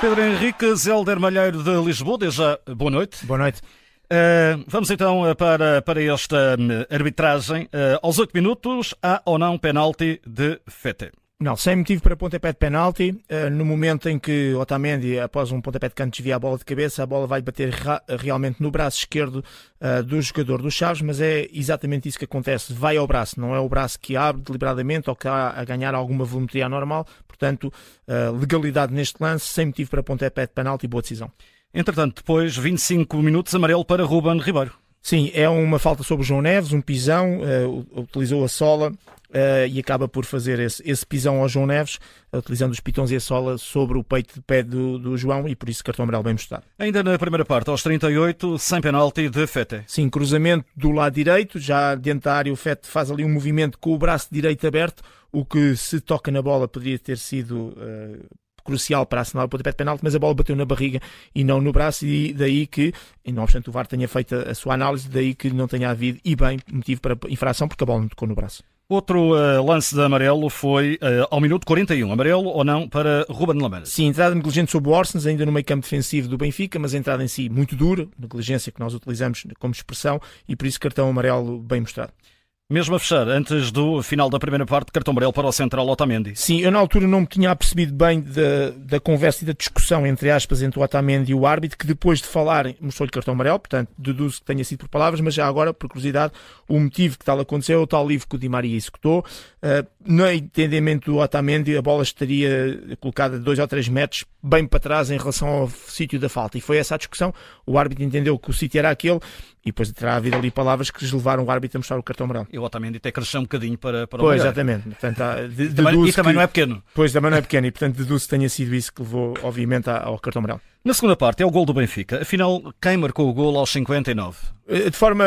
Pedro Henrique Zelder Malheiro de Lisboa, desde já, boa noite. Boa noite. Uh, vamos então para, para esta hum, arbitragem. Uh, aos 8 minutos, há ou não penalti de Fete? Não, sem motivo para pontapé de penalti. Uh, no momento em que Otamendi, após um pontapé de canto, desvia a bola de cabeça, a bola vai bater realmente no braço esquerdo uh, do jogador dos Chaves, mas é exatamente isso que acontece. Vai ao braço, não é o braço que abre deliberadamente ou que está a ganhar alguma volumetria anormal. Portanto, uh, legalidade neste lance, sem motivo para pontapé de penalti, boa decisão. Entretanto, depois 25 minutos amarelo para Ruben Ribeiro. Sim, é uma falta sobre o João Neves, um pisão, uh, utilizou a sola uh, e acaba por fazer esse, esse, pisão ao João Neves, utilizando os pitões e a sola sobre o peito de pé do, do João e por isso cartão amarelo bem mostrado. Ainda na primeira parte, aos 38, sem penalti de Fete. Sim, cruzamento do lado direito, já dentro da área o Fete faz ali um movimento com o braço direito aberto, o que se toca na bola poderia ter sido uh, crucial para assinar o pontapé de penalti, mas a bola bateu na barriga e não no braço, e daí que, e não obstante o VAR tenha feito a sua análise, daí que não tenha havido, e bem, motivo para infração, porque a bola não tocou no braço. Outro uh, lance de amarelo foi uh, ao minuto 41. Amarelo ou não para Ruben Lamela? Sim, entrada negligente sobre o Orsens, ainda no meio campo defensivo do Benfica, mas a entrada em si muito dura, negligência que nós utilizamos como expressão, e por isso cartão amarelo bem mostrado. Mesmo a fechar, antes do final da primeira parte, cartão amarelo para o central Otamendi. Sim, eu na altura não me tinha apercebido bem da, da conversa e da discussão, entre aspas, entre o Otamendi e o árbitro, que depois de falarem mostrou-lhe cartão amarelo, portanto, deduzo que tenha sido por palavras, mas já agora, por curiosidade, o motivo que tal aconteceu é o tal livro que o Di Maria executou. Uh, no entendimento do Otamendi, a bola estaria colocada dois ou três metros bem para trás em relação ao sítio da falta. E foi essa a discussão. O árbitro entendeu que o sítio era aquele e depois terá havido ali palavras que lhes levaram o árbitro a mostrar o cartão amarelo. E o Otamendi até cresceu um bocadinho para, para Pois, exatamente. Portanto, há, de, e também, e também que, não é pequeno. Pois, também não é pequeno. E, portanto, deduzo que tenha sido isso que levou, obviamente, ao cartão amarelo. Na segunda parte é o gol do Benfica. Afinal, quem marcou o gol aos 59? Eh, de forma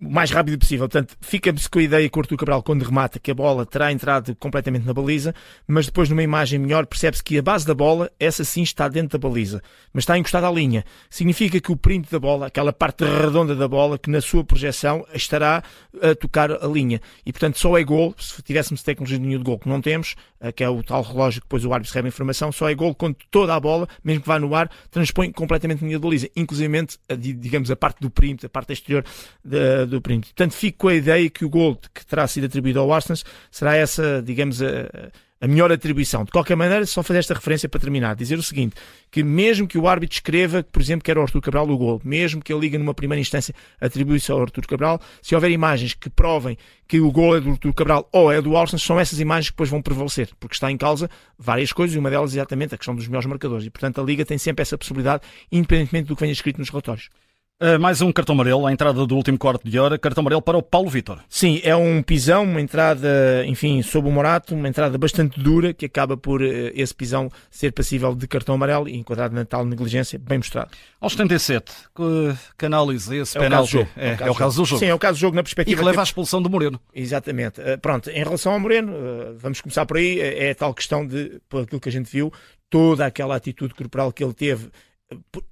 mais rápida possível. Portanto, fica-se com a ideia que o Cabral, quando remata, que a bola terá entrado completamente na baliza, mas depois, numa imagem melhor, percebe-se que a base da bola, essa sim está dentro da baliza, mas está encostada à linha. Significa que o print da bola, aquela parte redonda da bola, que na sua projeção estará a tocar a linha. E, portanto, só é gol, se tivéssemos tecnologia de nenhum de gol que não temos, eh, que é o tal relógio que depois o árbitro recebe a informação, só é gol quando toda a bola, mesmo que vá no ar, transpõe completamente a linha de baliza, inclusive, digamos, a parte do print, parte exterior de, do print. Portanto, fico com a ideia que o gol que terá sido atribuído ao Arsenal será essa, digamos, a, a melhor atribuição. De qualquer maneira, só fazer esta referência para terminar, dizer o seguinte, que mesmo que o árbitro escreva, por exemplo, que era o Artur Cabral o gol, mesmo que a Liga numa primeira instância atribui-se ao Artur Cabral, se houver imagens que provem que o gol é do Artur Cabral ou é do Arsenal, são essas imagens que depois vão prevalecer, porque está em causa várias coisas e uma delas exatamente a questão dos melhores marcadores. E, portanto, a Liga tem sempre essa possibilidade, independentemente do que venha escrito nos relatórios. Uh, mais um cartão amarelo, a entrada do último quarto de hora, cartão amarelo para o Paulo Vitor. Sim, é um pisão, uma entrada, enfim, sob o Morato, uma entrada bastante dura, que acaba por uh, esse pisão ser passível de cartão amarelo e enquadrado na tal negligência, bem mostrado. Aos 77, que, que análise esse é penalti? É, é, é, o caso do jogo. Sim, é o caso do jogo na perspectiva. E que leva à expulsão do Moreno. Exatamente. Uh, pronto, em relação ao Moreno, vamos começar por aí, é a tal questão de, por aquilo que a gente viu, toda aquela atitude corporal que ele teve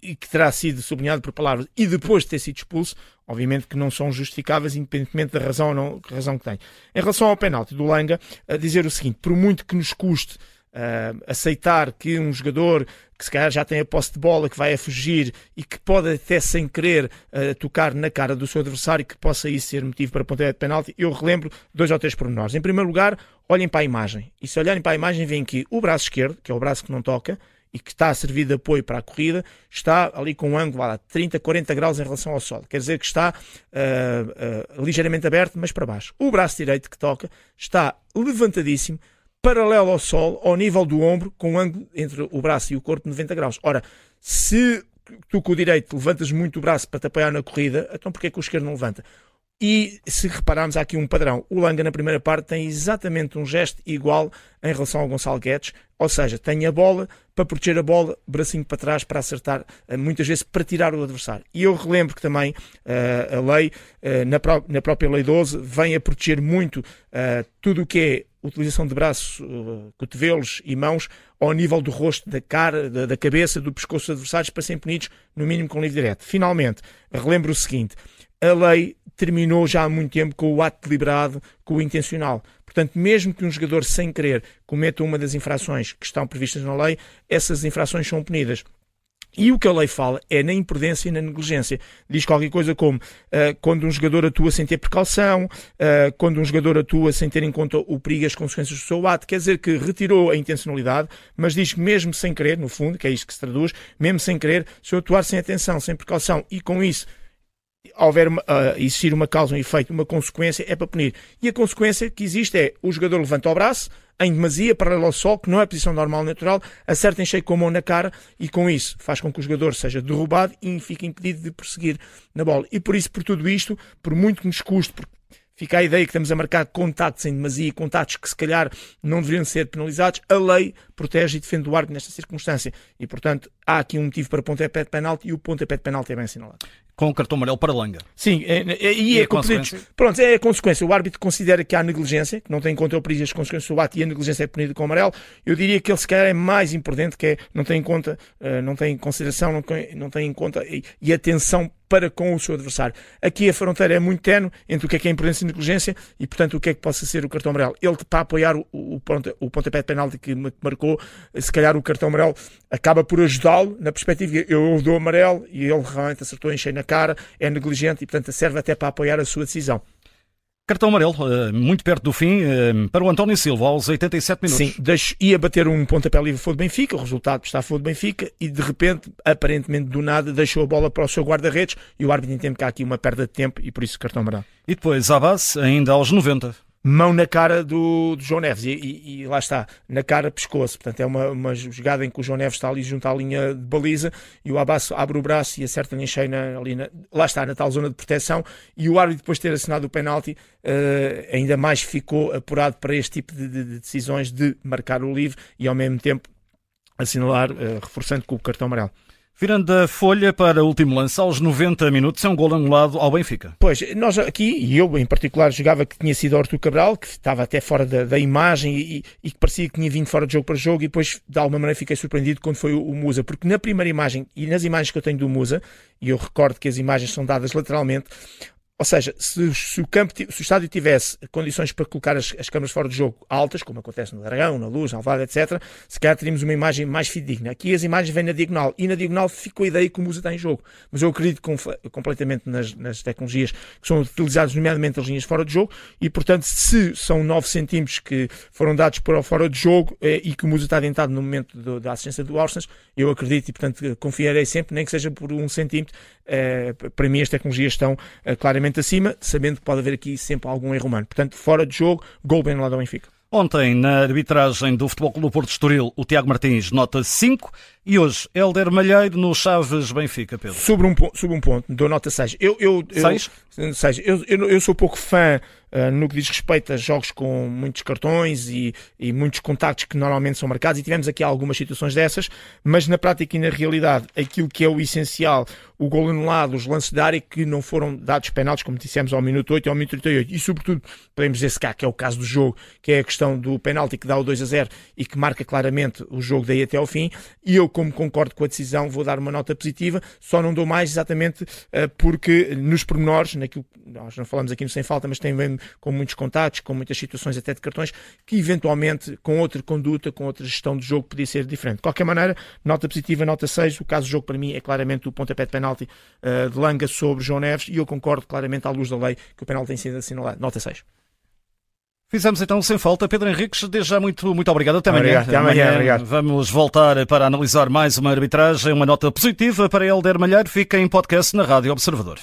e que terá sido sublinhado por palavras e depois de ter sido expulso, obviamente que não são justificáveis, independentemente da razão ou não, razão que tem. Em relação ao penalti do Langa, dizer o seguinte: por muito que nos custe uh, aceitar que um jogador que se calhar já tem a posse de bola, que vai a fugir e que pode até sem querer uh, tocar na cara do seu adversário, que possa isso ser motivo para pontapé de penalti, eu relembro dois ou três pormenores. Em primeiro lugar, olhem para a imagem. E se olharem para a imagem, veem que o braço esquerdo, que é o braço que não toca, e que está a servir de apoio para a corrida, está ali com um ângulo lá, 30, 40 graus em relação ao solo. Quer dizer que está uh, uh, ligeiramente aberto, mas para baixo. O braço direito que toca está levantadíssimo, paralelo ao solo, ao nível do ombro, com um ângulo entre o braço e o corpo de 90 graus. Ora, se tu com o direito levantas muito o braço para te apoiar na corrida, então porquê que o esquerdo não levanta? E se repararmos, há aqui um padrão. O Langa, na primeira parte, tem exatamente um gesto igual em relação ao Gonçalo Guedes, ou seja, tem a bola para proteger a bola, bracinho para trás para acertar, eh, muitas vezes para tirar o adversário. E eu relembro que também uh, a lei, uh, na, pró na, própria Lei 12, vem a proteger muito uh, tudo o que é utilização de braços, cotovelos e mãos ao nível do rosto, da cara, da, da cabeça, do pescoço dos adversários para serem punidos, no mínimo com livre direto. Finalmente, relembro o seguinte a lei terminou já há muito tempo com o ato deliberado, com o intencional. Portanto, mesmo que um jogador sem querer cometa uma das infrações que estão previstas na lei, essas infrações são punidas. E o que a lei fala é na imprudência e na negligência. Diz qualquer coisa como uh, quando um jogador atua sem ter precaução, uh, quando um jogador atua sem ter em conta o perigo e as consequências do seu ato, quer dizer que retirou a intencionalidade, mas diz que mesmo sem querer, no fundo, que é isto que se traduz, mesmo sem querer, se eu atuar sem atenção, sem precaução e com isso houver uh, existir uma causa, um efeito, uma consequência, é para punir. E a consequência que existe é o jogador levanta o braço, em demasia, paralelo ao sol, que não é a posição normal natural, acerta em cheio com a mão na cara e com isso faz com que o jogador seja derrubado e fique impedido de prosseguir na bola. E por isso, por tudo isto, por muito que nos custe, porque fica a ideia que estamos a marcar contactos em demasia contactos que se calhar não deveriam ser penalizados, a lei protege e defende o árbitro nesta circunstância. E, portanto, há aqui um motivo para pontapé de penalti e o pontapé de penalti é bem assinalado. Com o cartão amarelo para Langa. Sim, é, é, e, e é, consequência? Pronto, é a consequência. O árbitro considera que há negligência, que não tem em conta o perigo as consequências do ato e a negligência é punida com o amarelo. Eu diria que ele se calhar é mais imprudente, que é não tem em conta, uh, não tem em consideração, não tem, não tem em conta e, e atenção para com o seu adversário. Aqui a fronteira é muito tenue entre o que é que é imprudência e negligência e, portanto, o que é que possa ser o cartão amarelo. Ele para apoiar o, o, o pontapé de penalti que marcou, se calhar o cartão amarelo acaba por ajudá-lo na perspectiva eu dou amarelo e ele realmente acertou em cheio na cara, é negligente e, portanto, serve até para apoiar a sua decisão. Cartão amarelo, eh, muito perto do fim, eh, para o António Silva, aos 87 minutos. Sim, deixo, ia bater um pontapé livre foi do Benfica, o resultado está favor do Benfica, e de repente, aparentemente do nada, deixou a bola para o seu guarda-redes e o árbitro entende que há aqui uma perda de tempo e por isso cartão amarelo. E depois, à base, ainda aos 90 mão na cara do, do João Neves e, e, e, lá está, na cara pescoço. Portanto, é uma, uma jogada em que o João Neves está ali junto à linha de baliza e o Abbas abre o braço e acerta-lhe em na, ali na, lá está, na tal zona de proteção. E o árbitro, depois de ter assinado o penalti, uh, ainda mais ficou apurado para este tipo de, de, de, decisões de marcar o livre e ao mesmo tempo assinalar, uh, reforçando com o cartão amarelo. Virando a folha para o último lance, aos 90 minutos, é um gol anulado ao Benfica. Pois, nós aqui, e eu em particular, jogava que tinha sido Artur Cabral, que estava até fora da, da imagem e, e, que parecia que tinha vindo fora de jogo para jogo, e depois, de alguma maneira, fiquei surpreendido quando foi o, o Musa, porque na primeira imagem, e nas imagens que eu tenho do Musa, e eu recordo que as imagens são dadas lateralmente, ou seja, se, se, o campo, se o estádio tivesse condições para colocar as, as câmaras fora de jogo altas, como acontece no Dragão, na Luz, na Alvalade, etc., se calhar teríamos uma imagem mais fidedigna. Aqui as imagens vêm na diagonal e na diagonal ficou a ideia que o Musa está em jogo. Mas eu acredito com, completamente nas, nas, tecnologias que são utilizadas, nomeadamente as linhas fora de jogo, e portanto, se são 9 centímetros que foram dados para o fora de jogo eh, e que o Musa está adentado no momento do, da assistência do Orsens, eu acredito e portanto confiarei sempre, nem que seja por um centímetro. Eh, para mim, as tecnologias estão eh, claramente acima, sabendo que pode haver aqui sempre algum erro humano. Portanto, fora de jogo, gol bem lado do Benfica. Ontem, na arbitragem do Futebol Clube Porto Estoril, o Tiago Martins nota 5 e hoje, Helder Malheiro no Chaves Benfica, Pedro. Sobre um, sobre um ponto, dou nota 6. Eu, eu, eu, 6? 6. Eu, eu, eu sou pouco fã uh, no que diz respeito a jogos com muitos cartões e, e muitos contactos que normalmente são marcados, e tivemos aqui algumas situações dessas, mas na prática e na realidade, aquilo que é o essencial, o gol anulado, os lances de área que não foram dados penaltis, como dissemos, ao minuto 8 e ao minuto 38, e sobretudo, podemos dizer se cá, que é o caso do jogo, que é a questão do penalti que dá o 2 a 0 e que marca claramente o jogo daí até ao fim, e eu, como concordo com a decisão, vou dar uma nota positiva, só não dou mais exatamente uh, porque nos pormenores, naquilo nós não falamos aqui no sem falta, mas tem bem com muitos contatos, com muitas situações até de cartões, que eventualmente com outra conduta, com outra gestão de jogo podia ser diferente. De qualquer maneira, nota positiva, nota 6, o caso do jogo para mim é claramente o pontapé de penalti uh, de Langa sobre João Neves e eu concordo claramente à luz da lei que o penalti tem sido assinalado. Nota 6. Fizemos então sem falta. Pedro Henriques, desde já muito, muito obrigado. Até amanhã. Obrigado, até amanhã, amanhã obrigado. Vamos voltar para analisar mais uma arbitragem, uma nota positiva para Helder Malheiro. Fica em podcast na Rádio Observador.